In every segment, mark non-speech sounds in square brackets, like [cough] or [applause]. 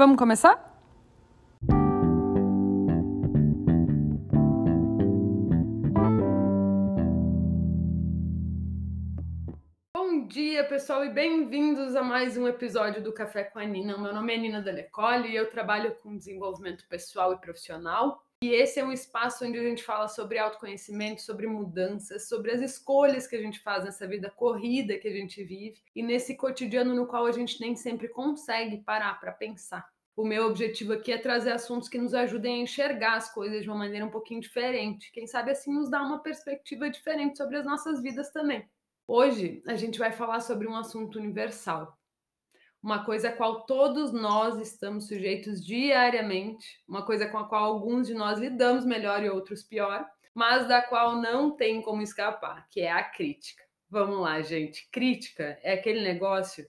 Vamos começar? Bom dia, pessoal, e bem-vindos a mais um episódio do Café com a Nina. Meu nome é Nina Delecole e eu trabalho com desenvolvimento pessoal e profissional. E esse é um espaço onde a gente fala sobre autoconhecimento, sobre mudanças, sobre as escolhas que a gente faz nessa vida corrida que a gente vive e nesse cotidiano no qual a gente nem sempre consegue parar para pensar. O meu objetivo aqui é trazer assuntos que nos ajudem a enxergar as coisas de uma maneira um pouquinho diferente. Quem sabe assim nos dá uma perspectiva diferente sobre as nossas vidas também. Hoje a gente vai falar sobre um assunto universal, uma coisa a qual todos nós estamos sujeitos diariamente, uma coisa com a qual alguns de nós lidamos melhor e outros pior, mas da qual não tem como escapar, que é a crítica. Vamos lá, gente. Crítica é aquele negócio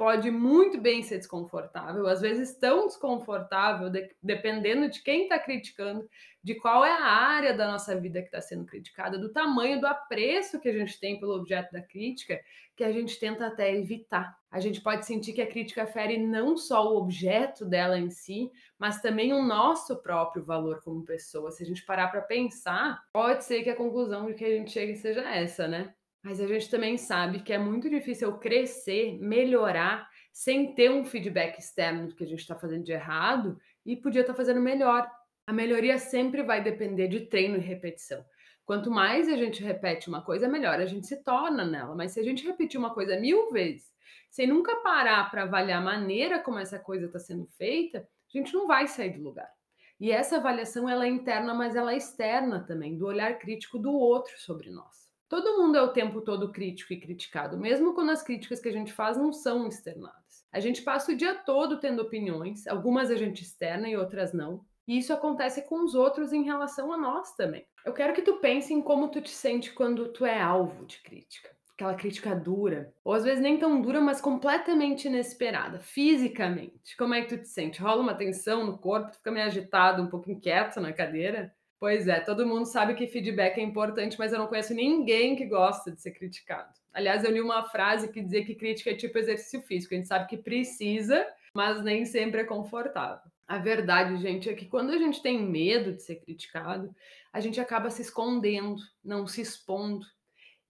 pode muito bem ser desconfortável, às vezes tão desconfortável, de, dependendo de quem está criticando, de qual é a área da nossa vida que está sendo criticada, do tamanho do apreço que a gente tem pelo objeto da crítica, que a gente tenta até evitar. A gente pode sentir que a crítica fere não só o objeto dela em si, mas também o nosso próprio valor como pessoa. Se a gente parar para pensar, pode ser que a conclusão de que a gente chegue seja essa, né? Mas a gente também sabe que é muito difícil crescer, melhorar, sem ter um feedback externo do que a gente está fazendo de errado e podia estar tá fazendo melhor. A melhoria sempre vai depender de treino e repetição. Quanto mais a gente repete uma coisa, melhor a gente se torna nela. Mas se a gente repetir uma coisa mil vezes, sem nunca parar para avaliar a maneira como essa coisa está sendo feita, a gente não vai sair do lugar. E essa avaliação ela é interna, mas ela é externa também, do olhar crítico do outro sobre nós. Todo mundo é o tempo todo crítico e criticado, mesmo quando as críticas que a gente faz não são externadas. A gente passa o dia todo tendo opiniões, algumas a gente externa e outras não. E isso acontece com os outros em relação a nós também. Eu quero que tu pense em como tu te sente quando tu é alvo de crítica. Aquela crítica dura, ou às vezes nem tão dura, mas completamente inesperada, fisicamente. Como é que tu te sente? Rola uma tensão no corpo, tu fica meio agitado, um pouco inquieto na cadeira? Pois é, todo mundo sabe que feedback é importante, mas eu não conheço ninguém que gosta de ser criticado. Aliás, eu li uma frase que dizia que crítica é tipo exercício físico, a gente sabe que precisa, mas nem sempre é confortável. A verdade, gente, é que quando a gente tem medo de ser criticado, a gente acaba se escondendo, não se expondo,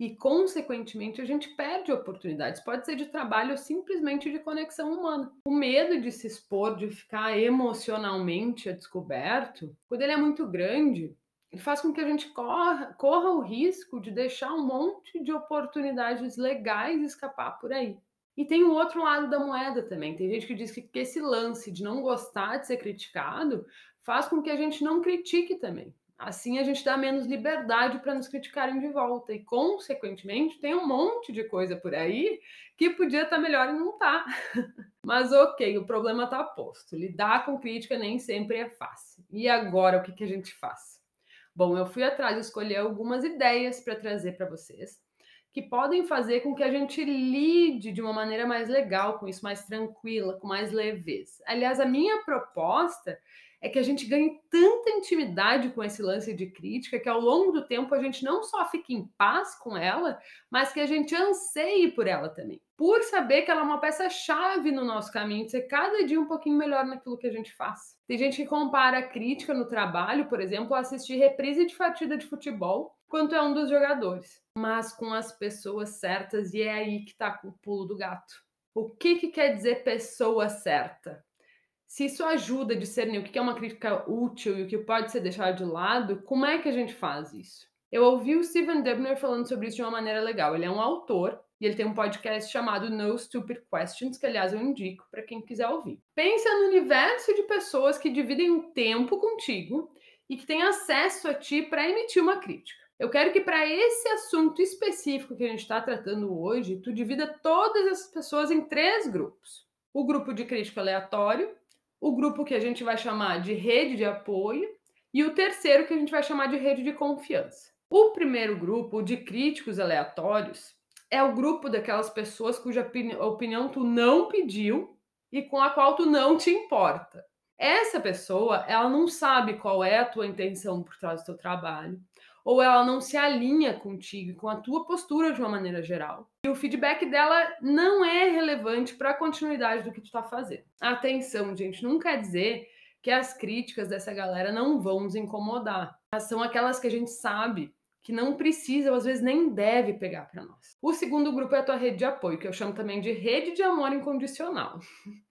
e, consequentemente, a gente perde oportunidades. Pode ser de trabalho ou simplesmente de conexão humana. O medo de se expor, de ficar emocionalmente descoberto, quando ele é muito grande, ele faz com que a gente corra, corra o risco de deixar um monte de oportunidades legais escapar por aí. E tem o outro lado da moeda também. Tem gente que diz que esse lance de não gostar de ser criticado faz com que a gente não critique também. Assim a gente dá menos liberdade para nos criticarem de volta. E, consequentemente, tem um monte de coisa por aí que podia estar tá melhor e não tá. [laughs] Mas ok, o problema está posto. Lidar com crítica nem sempre é fácil. E agora o que, que a gente faz? Bom, eu fui atrás de escolher algumas ideias para trazer para vocês que podem fazer com que a gente lide de uma maneira mais legal com isso, mais tranquila, com mais leveza. Aliás, a minha proposta é que a gente ganhe tanta intimidade com esse lance de crítica que ao longo do tempo a gente não só fique em paz com ela, mas que a gente anseie por ela também. Por saber que ela é uma peça-chave no nosso caminho de ser cada dia um pouquinho melhor naquilo que a gente faz. Tem gente que compara a crítica no trabalho, por exemplo, a assistir reprise de partida de futebol, quanto é um dos jogadores, mas com as pessoas certas, e é aí que está o pulo do gato. O que, que quer dizer pessoa certa? Se isso ajuda a discernir o que é uma crítica útil e o que pode ser deixado de lado, como é que a gente faz isso? Eu ouvi o Steven Dubner falando sobre isso de uma maneira legal. Ele é um autor e ele tem um podcast chamado No Stupid Questions, que aliás eu indico para quem quiser ouvir. Pensa no universo de pessoas que dividem um tempo contigo e que têm acesso a ti para emitir uma crítica. Eu quero que para esse assunto específico que a gente está tratando hoje, tu divida todas essas pessoas em três grupos. O grupo de crítica aleatório, o grupo que a gente vai chamar de rede de apoio e o terceiro que a gente vai chamar de rede de confiança. O primeiro grupo, de críticos aleatórios, é o grupo daquelas pessoas cuja opinião tu não pediu e com a qual tu não te importa. Essa pessoa, ela não sabe qual é a tua intenção por trás do teu trabalho, ou ela não se alinha contigo, com a tua postura de uma maneira geral. E o feedback dela não é relevante para a continuidade do que tu está fazendo. Atenção, gente, não quer dizer que as críticas dessa galera não vão nos incomodar. São aquelas que a gente sabe que não precisa, ou às vezes nem deve pegar para nós. O segundo grupo é a tua rede de apoio, que eu chamo também de rede de amor incondicional. [laughs]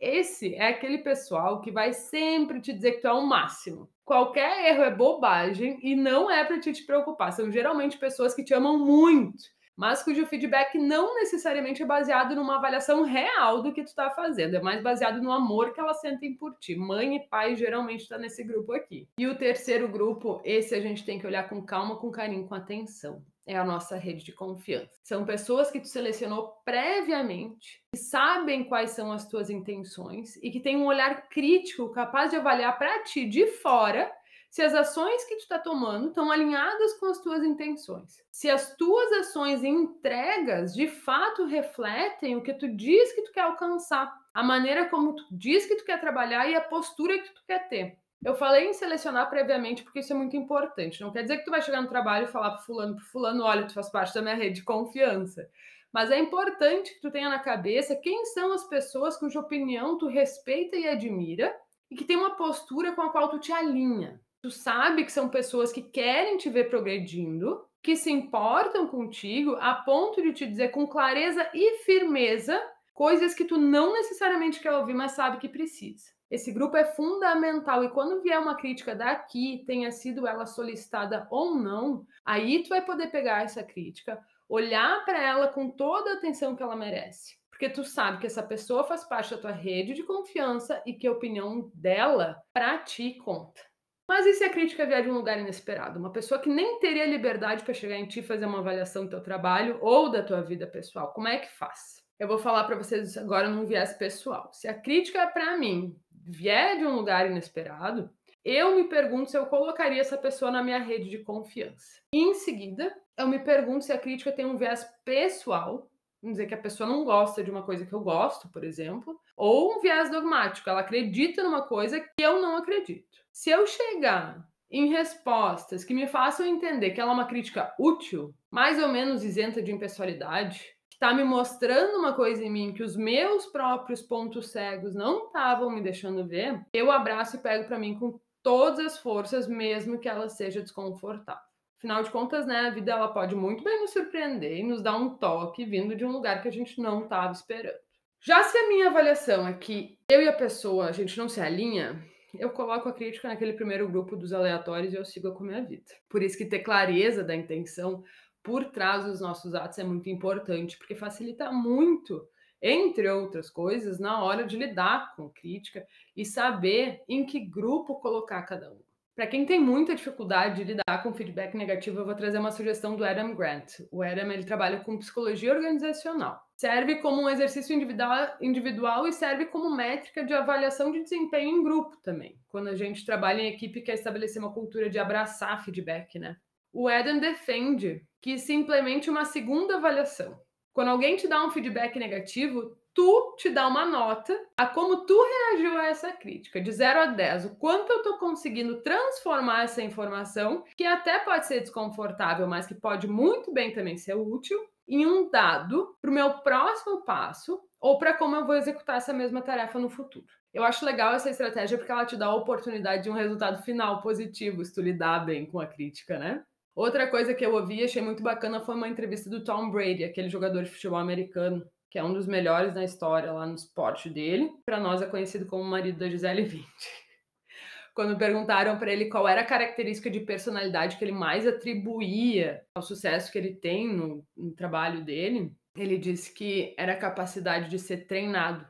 Esse é aquele pessoal que vai sempre te dizer que tu é o máximo. Qualquer erro é bobagem e não é para te, te preocupar. São geralmente pessoas que te amam muito mas cujo feedback não necessariamente é baseado numa avaliação real do que tu está fazendo, é mais baseado no amor que elas sentem por ti. Mãe e pai geralmente está nesse grupo aqui. E o terceiro grupo, esse a gente tem que olhar com calma, com carinho, com atenção. É a nossa rede de confiança. São pessoas que tu selecionou previamente, que sabem quais são as tuas intenções e que têm um olhar crítico capaz de avaliar para ti de fora se as ações que tu está tomando estão alinhadas com as tuas intenções. Se as tuas ações e entregas de fato refletem o que tu diz que tu quer alcançar, a maneira como tu diz que tu quer trabalhar e a postura que tu quer ter. Eu falei em selecionar previamente porque isso é muito importante. Não quer dizer que tu vai chegar no trabalho e falar para fulano, para fulano, olha, tu faz parte da minha rede de confiança. Mas é importante que tu tenha na cabeça quem são as pessoas cuja opinião tu respeita e admira e que tem uma postura com a qual tu te alinha. Tu sabe que são pessoas que querem te ver progredindo, que se importam contigo a ponto de te dizer com clareza e firmeza coisas que tu não necessariamente quer ouvir, mas sabe que precisa. Esse grupo é fundamental e quando vier uma crítica daqui, tenha sido ela solicitada ou não, aí tu vai poder pegar essa crítica, olhar para ela com toda a atenção que ela merece. Porque tu sabe que essa pessoa faz parte da tua rede de confiança e que a opinião dela para ti conta. Mas e se a crítica vier de um lugar inesperado? Uma pessoa que nem teria liberdade para chegar em ti e fazer uma avaliação do teu trabalho ou da tua vida pessoal. Como é que faz? Eu vou falar para vocês agora num viés pessoal. Se a crítica para mim vier de um lugar inesperado, eu me pergunto se eu colocaria essa pessoa na minha rede de confiança. Em seguida, eu me pergunto se a crítica tem um viés pessoal Vamos dizer que a pessoa não gosta de uma coisa que eu gosto, por exemplo, ou um viés dogmático, ela acredita numa coisa que eu não acredito. Se eu chegar em respostas que me façam entender que ela é uma crítica útil, mais ou menos isenta de impessoalidade, que está me mostrando uma coisa em mim que os meus próprios pontos cegos não estavam me deixando ver, eu abraço e pego para mim com todas as forças, mesmo que ela seja desconfortável. Afinal de contas, né, a vida ela pode muito bem nos surpreender e nos dar um toque vindo de um lugar que a gente não estava esperando. Já se a minha avaliação é que eu e a pessoa, a gente não se alinha, eu coloco a crítica naquele primeiro grupo dos aleatórios e eu sigo com a minha vida. Por isso que ter clareza da intenção por trás dos nossos atos é muito importante, porque facilita muito, entre outras coisas, na hora de lidar com crítica e saber em que grupo colocar cada um. Para quem tem muita dificuldade de lidar com feedback negativo, eu vou trazer uma sugestão do Adam Grant. O Adam ele trabalha com psicologia organizacional. Serve como um exercício individual, e serve como métrica de avaliação de desempenho em grupo também. Quando a gente trabalha em equipe quer estabelecer uma cultura de abraçar feedback, né? O Adam defende que se implemente uma segunda avaliação. Quando alguém te dá um feedback negativo, tu te dá uma nota a como tu reagiu a essa crítica, de 0 a 10. O quanto eu tô conseguindo transformar essa informação, que até pode ser desconfortável, mas que pode muito bem também ser útil, em um dado para o meu próximo passo ou para como eu vou executar essa mesma tarefa no futuro. Eu acho legal essa estratégia porque ela te dá a oportunidade de um resultado final positivo se tu lidar bem com a crítica, né? Outra coisa que eu ouvi e achei muito bacana foi uma entrevista do Tom Brady, aquele jogador de futebol americano, que é um dos melhores na história lá no esporte dele. Para nós é conhecido como o marido da Gisele Bündchen. [laughs] Quando perguntaram para ele qual era a característica de personalidade que ele mais atribuía ao sucesso que ele tem no, no trabalho dele, ele disse que era a capacidade de ser treinado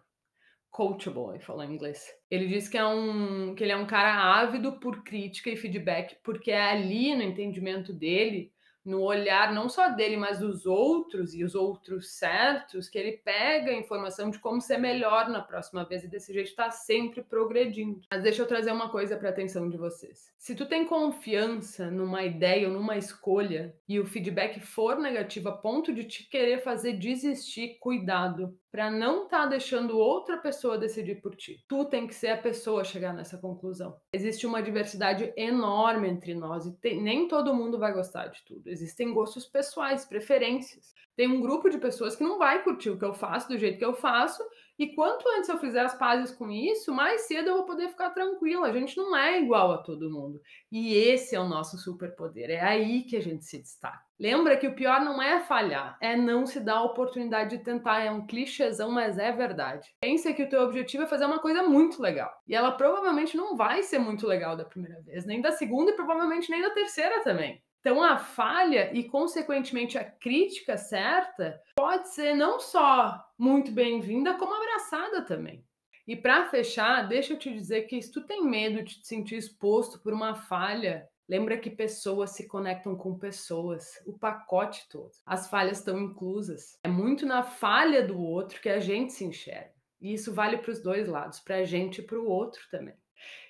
coachable, ele falou em inglês. Ele disse que é um que ele é um cara ávido por crítica e feedback, porque é ali no entendimento dele no olhar não só dele, mas dos outros e os outros certos, que ele pega a informação de como ser melhor na próxima vez e desse jeito está sempre progredindo. Mas deixa eu trazer uma coisa para atenção de vocês. Se tu tem confiança numa ideia ou numa escolha e o feedback for negativo a ponto de te querer fazer desistir, cuidado para não estar tá deixando outra pessoa decidir por ti. Tu tem que ser a pessoa a chegar nessa conclusão. Existe uma diversidade enorme entre nós e tem, nem todo mundo vai gostar de tudo. Existem gostos pessoais, preferências. Tem um grupo de pessoas que não vai curtir o que eu faço do jeito que eu faço e quanto antes eu fizer as pazes com isso, mais cedo eu vou poder ficar tranquila. A gente não é igual a todo mundo. E esse é o nosso superpoder. É aí que a gente se destaca. Lembra que o pior não é falhar, é não se dar a oportunidade de tentar. É um clichêzão, mas é verdade. Pensa que o teu objetivo é fazer uma coisa muito legal. E ela provavelmente não vai ser muito legal da primeira vez, nem da segunda e provavelmente nem da terceira também. Então, a falha e, consequentemente, a crítica certa pode ser não só muito bem-vinda, como abraçada também. E para fechar, deixa eu te dizer que se tu tem medo de te sentir exposto por uma falha, lembra que pessoas se conectam com pessoas, o pacote todo. As falhas estão inclusas. É muito na falha do outro que a gente se enxerga. E isso vale para os dois lados, para a gente e para o outro também.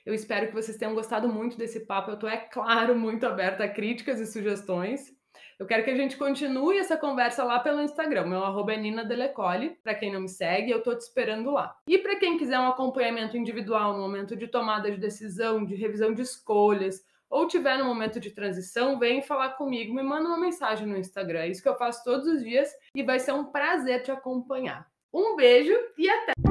Eu espero que vocês tenham gostado muito desse papo. Eu estou, é claro, muito aberta a críticas e sugestões. Eu quero que a gente continue essa conversa lá pelo Instagram. Meu arroba é Nina Delecole. Para quem não me segue, eu estou te esperando lá. E para quem quiser um acompanhamento individual no momento de tomada de decisão, de revisão de escolhas, ou tiver no momento de transição, vem falar comigo, me manda uma mensagem no Instagram. É isso que eu faço todos os dias e vai ser um prazer te acompanhar. Um beijo e até!